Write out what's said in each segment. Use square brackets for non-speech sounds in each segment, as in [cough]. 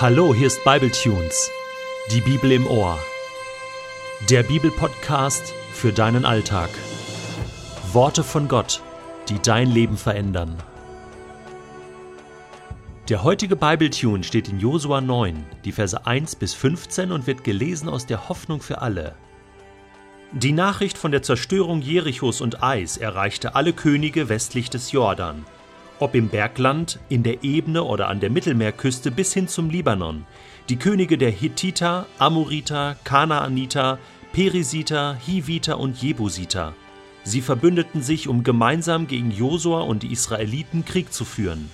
Hallo, hier ist Bibletunes, die Bibel im Ohr. Der Bibelpodcast für deinen Alltag. Worte von Gott, die dein Leben verändern. Der heutige Bibletune steht in Josua 9, die Verse 1 bis 15 und wird gelesen aus der Hoffnung für alle. Die Nachricht von der Zerstörung Jerichos und Eis erreichte alle Könige westlich des Jordan ob im Bergland, in der Ebene oder an der Mittelmeerküste bis hin zum Libanon. Die Könige der Hittiter, Amoriter, Kanaaniter, Perisiter, Hiviter und Jebusiter. Sie verbündeten sich, um gemeinsam gegen Josua und die Israeliten Krieg zu führen.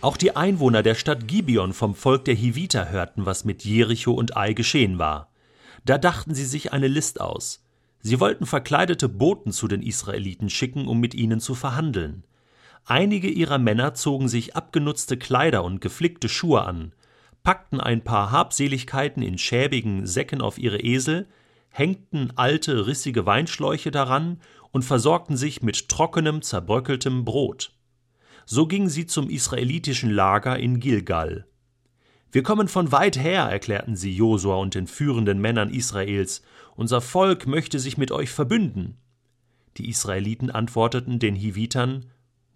Auch die Einwohner der Stadt Gibeon vom Volk der Hiviter hörten, was mit Jericho und Ai geschehen war. Da dachten sie sich eine List aus. Sie wollten verkleidete Boten zu den Israeliten schicken, um mit ihnen zu verhandeln. Einige ihrer Männer zogen sich abgenutzte Kleider und geflickte Schuhe an, packten ein paar Habseligkeiten in schäbigen Säcken auf ihre Esel, hängten alte, rissige Weinschläuche daran und versorgten sich mit trockenem, zerbröckeltem Brot. So gingen sie zum israelitischen Lager in Gilgal. Wir kommen von weit her, erklärten sie Josua und den führenden Männern Israels. Unser Volk möchte sich mit euch verbünden. Die Israeliten antworteten den Hivitern: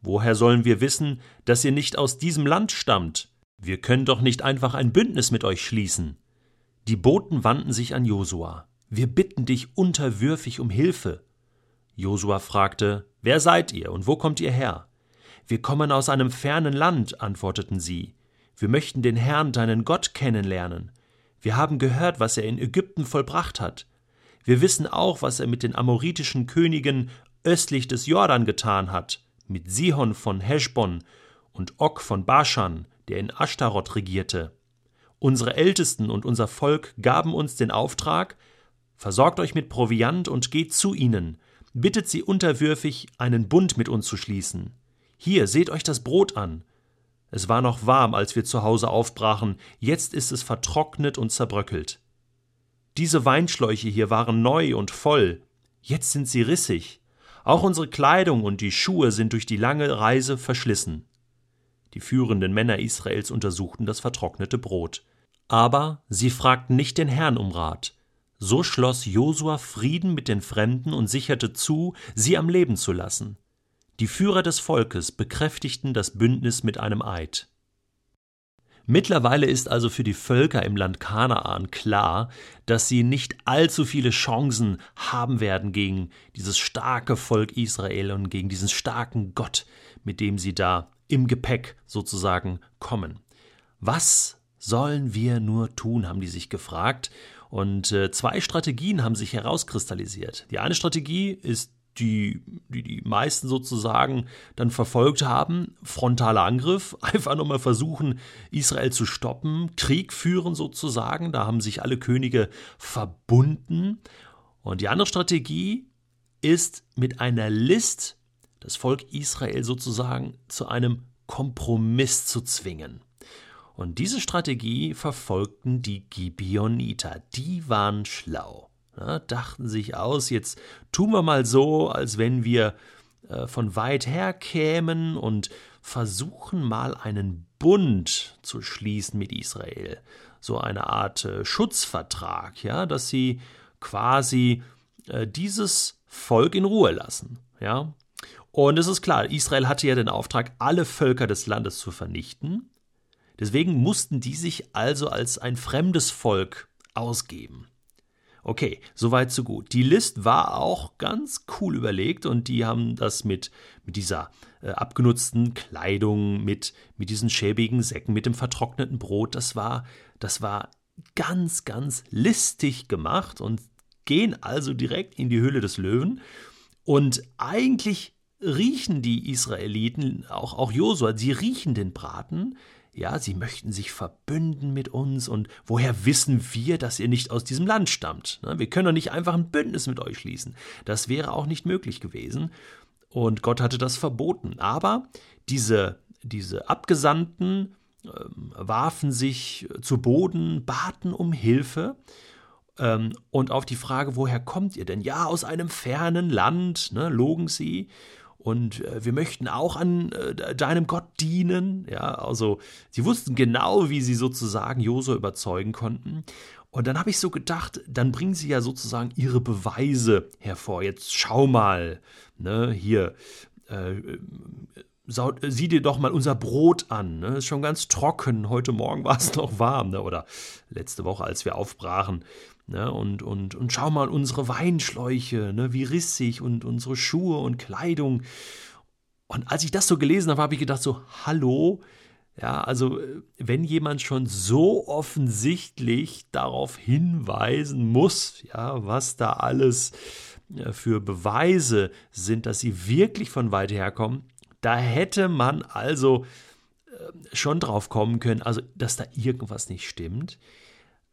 Woher sollen wir wissen, dass ihr nicht aus diesem Land stammt? Wir können doch nicht einfach ein Bündnis mit euch schließen. Die Boten wandten sich an Josua. Wir bitten dich unterwürfig um Hilfe. Josua fragte, Wer seid ihr und wo kommt ihr her? Wir kommen aus einem fernen Land, antworteten sie. Wir möchten den Herrn, deinen Gott, kennenlernen. Wir haben gehört, was er in Ägypten vollbracht hat. Wir wissen auch, was er mit den amoritischen Königen östlich des Jordan getan hat mit Sihon von Heschbon und Og von Baschan, der in Ashtaroth regierte. Unsere Ältesten und unser Volk gaben uns den Auftrag, versorgt euch mit Proviant und geht zu ihnen, bittet sie unterwürfig, einen Bund mit uns zu schließen. Hier, seht euch das Brot an. Es war noch warm, als wir zu Hause aufbrachen, jetzt ist es vertrocknet und zerbröckelt. Diese Weinschläuche hier waren neu und voll, jetzt sind sie rissig. Auch unsere Kleidung und die Schuhe sind durch die lange Reise verschlissen. Die führenden Männer Israels untersuchten das vertrocknete Brot. Aber sie fragten nicht den Herrn um Rat. So schloss Josua Frieden mit den Fremden und sicherte zu, sie am Leben zu lassen. Die Führer des Volkes bekräftigten das Bündnis mit einem Eid. Mittlerweile ist also für die Völker im Land Kanaan klar, dass sie nicht allzu viele Chancen haben werden gegen dieses starke Volk Israel und gegen diesen starken Gott, mit dem sie da im Gepäck sozusagen kommen. Was sollen wir nur tun, haben die sich gefragt. Und äh, zwei Strategien haben sich herauskristallisiert. Die eine Strategie ist die, die die meisten sozusagen dann verfolgt haben. Frontaler Angriff, [laughs] einfach nochmal versuchen, Israel zu stoppen, Krieg führen sozusagen. Da haben sich alle Könige verbunden. Und die andere Strategie ist mit einer List das Volk Israel sozusagen zu einem Kompromiss zu zwingen. Und diese Strategie verfolgten die Gibeoniter. Die waren schlau. Ja, dachten sich aus, jetzt tun wir mal so, als wenn wir äh, von weit her kämen und versuchen mal einen Bund zu schließen mit Israel. So eine Art äh, Schutzvertrag, ja, dass sie quasi äh, dieses Volk in Ruhe lassen. Ja. Und es ist klar, Israel hatte ja den Auftrag, alle Völker des Landes zu vernichten. Deswegen mussten die sich also als ein fremdes Volk ausgeben. Okay, soweit so gut. Die List war auch ganz cool überlegt und die haben das mit, mit dieser äh, abgenutzten Kleidung, mit, mit diesen schäbigen Säcken, mit dem vertrockneten Brot, das war, das war ganz, ganz listig gemacht und gehen also direkt in die Höhle des Löwen. Und eigentlich riechen die Israeliten, auch, auch Josua, sie riechen den Braten, ja, sie möchten sich verbünden mit uns und woher wissen wir, dass ihr nicht aus diesem Land stammt? Ne, wir können doch nicht einfach ein Bündnis mit euch schließen. Das wäre auch nicht möglich gewesen. Und Gott hatte das verboten. Aber diese, diese Abgesandten äh, warfen sich zu Boden, baten um Hilfe. Ähm, und auf die Frage, woher kommt ihr denn? Ja, aus einem fernen Land, ne, logen sie. Und äh, wir möchten auch an äh, deinem Gott dienen. Ja, also sie wussten genau, wie sie sozusagen Josua überzeugen konnten. Und dann habe ich so gedacht, dann bringen sie ja sozusagen ihre Beweise hervor. Jetzt schau mal, ne, hier, äh, sieh dir doch mal unser Brot an. Ne? Ist schon ganz trocken. Heute Morgen war es noch warm. Ne? Oder letzte Woche, als wir aufbrachen. Ne? Und, und, und schau mal unsere Weinschläuche, ne? wie rissig und unsere Schuhe und Kleidung. Und als ich das so gelesen habe, habe ich gedacht so, hallo, ja, also wenn jemand schon so offensichtlich darauf hinweisen muss, ja, was da alles äh, für Beweise sind, dass sie wirklich von weit herkommen, da hätte man also äh, schon drauf kommen können, also dass da irgendwas nicht stimmt.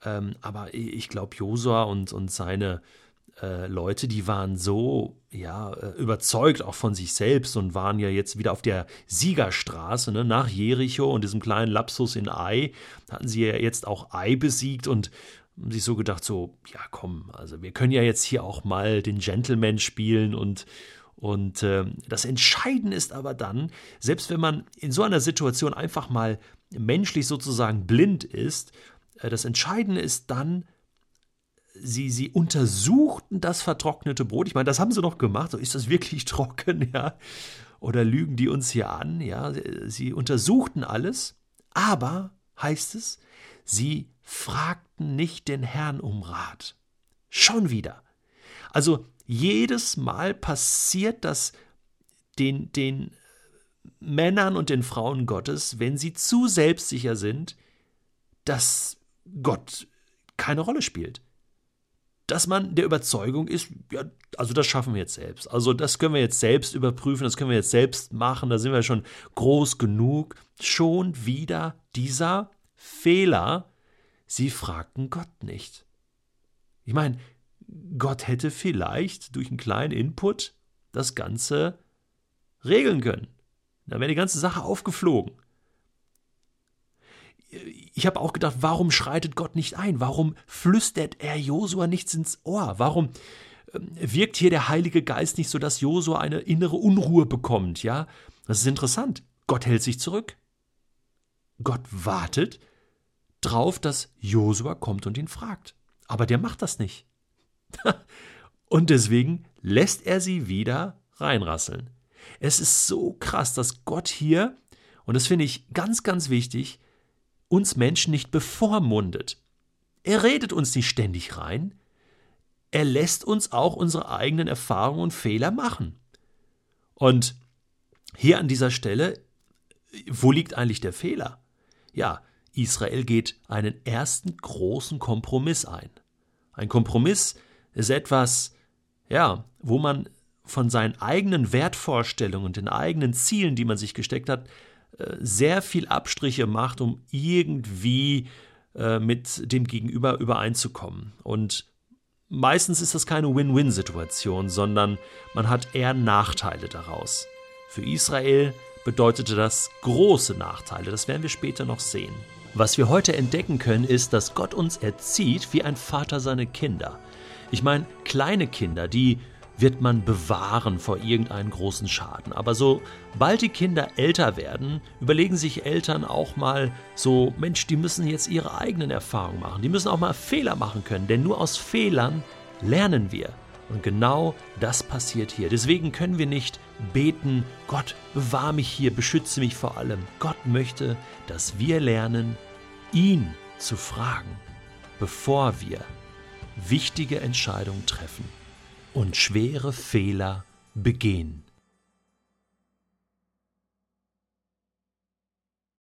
Ähm, aber ich glaube, Josua und, und seine äh, Leute, die waren so ja, äh, überzeugt auch von sich selbst und waren ja jetzt wieder auf der Siegerstraße ne, nach Jericho und diesem kleinen Lapsus in Ai. Hatten sie ja jetzt auch Ai besiegt und haben sich so gedacht, so, ja komm, also wir können ja jetzt hier auch mal den Gentleman spielen und, und äh, das Entscheidende ist aber dann, selbst wenn man in so einer Situation einfach mal menschlich sozusagen blind ist, äh, das Entscheidende ist dann, sie, sie untersuchten das vertrocknete Brot. Ich meine, das haben sie noch gemacht. So, ist das wirklich [laughs] trocken, ja? Oder lügen die uns hier an? Ja, sie untersuchten alles, aber heißt es, sie fragten nicht den Herrn um Rat. Schon wieder. Also jedes Mal passiert das den, den Männern und den Frauen Gottes, wenn sie zu selbstsicher sind, dass Gott keine Rolle spielt. Dass man der Überzeugung ist, ja, also das schaffen wir jetzt selbst. Also das können wir jetzt selbst überprüfen, das können wir jetzt selbst machen, da sind wir schon groß genug. Schon wieder dieser Fehler. Sie fragten Gott nicht. Ich meine, Gott hätte vielleicht durch einen kleinen Input das Ganze regeln können. Dann wäre die ganze Sache aufgeflogen. Ich habe auch gedacht, warum schreitet Gott nicht ein? Warum flüstert er Josua nichts ins Ohr? Warum ähm, wirkt hier der Heilige Geist nicht so, dass Josua eine innere Unruhe bekommt? Ja, das ist interessant. Gott hält sich zurück. Gott wartet drauf, dass Josua kommt und ihn fragt. Aber der macht das nicht. Und deswegen lässt er sie wieder reinrasseln. Es ist so krass, dass Gott hier, und das finde ich ganz, ganz wichtig, uns Menschen nicht bevormundet. Er redet uns nicht ständig rein. Er lässt uns auch unsere eigenen Erfahrungen und Fehler machen. Und hier an dieser Stelle, wo liegt eigentlich der Fehler? Ja, Israel geht einen ersten großen Kompromiss ein. Ein Kompromiss, ist etwas, ja, wo man von seinen eigenen Wertvorstellungen und den eigenen Zielen, die man sich gesteckt hat, äh, sehr viel Abstriche macht, um irgendwie äh, mit dem Gegenüber übereinzukommen. Und meistens ist das keine Win-Win-Situation, sondern man hat eher Nachteile daraus. Für Israel bedeutete das große Nachteile, das werden wir später noch sehen. Was wir heute entdecken können, ist, dass Gott uns erzieht wie ein Vater seine Kinder. Ich meine, kleine Kinder, die wird man bewahren vor irgendeinem großen Schaden. Aber sobald die Kinder älter werden, überlegen sich Eltern auch mal so, Mensch, die müssen jetzt ihre eigenen Erfahrungen machen. Die müssen auch mal Fehler machen können, denn nur aus Fehlern lernen wir. Und genau das passiert hier. Deswegen können wir nicht beten, Gott, bewahr mich hier, beschütze mich vor allem. Gott möchte, dass wir lernen, ihn zu fragen, bevor wir wichtige Entscheidungen treffen und schwere Fehler begehen.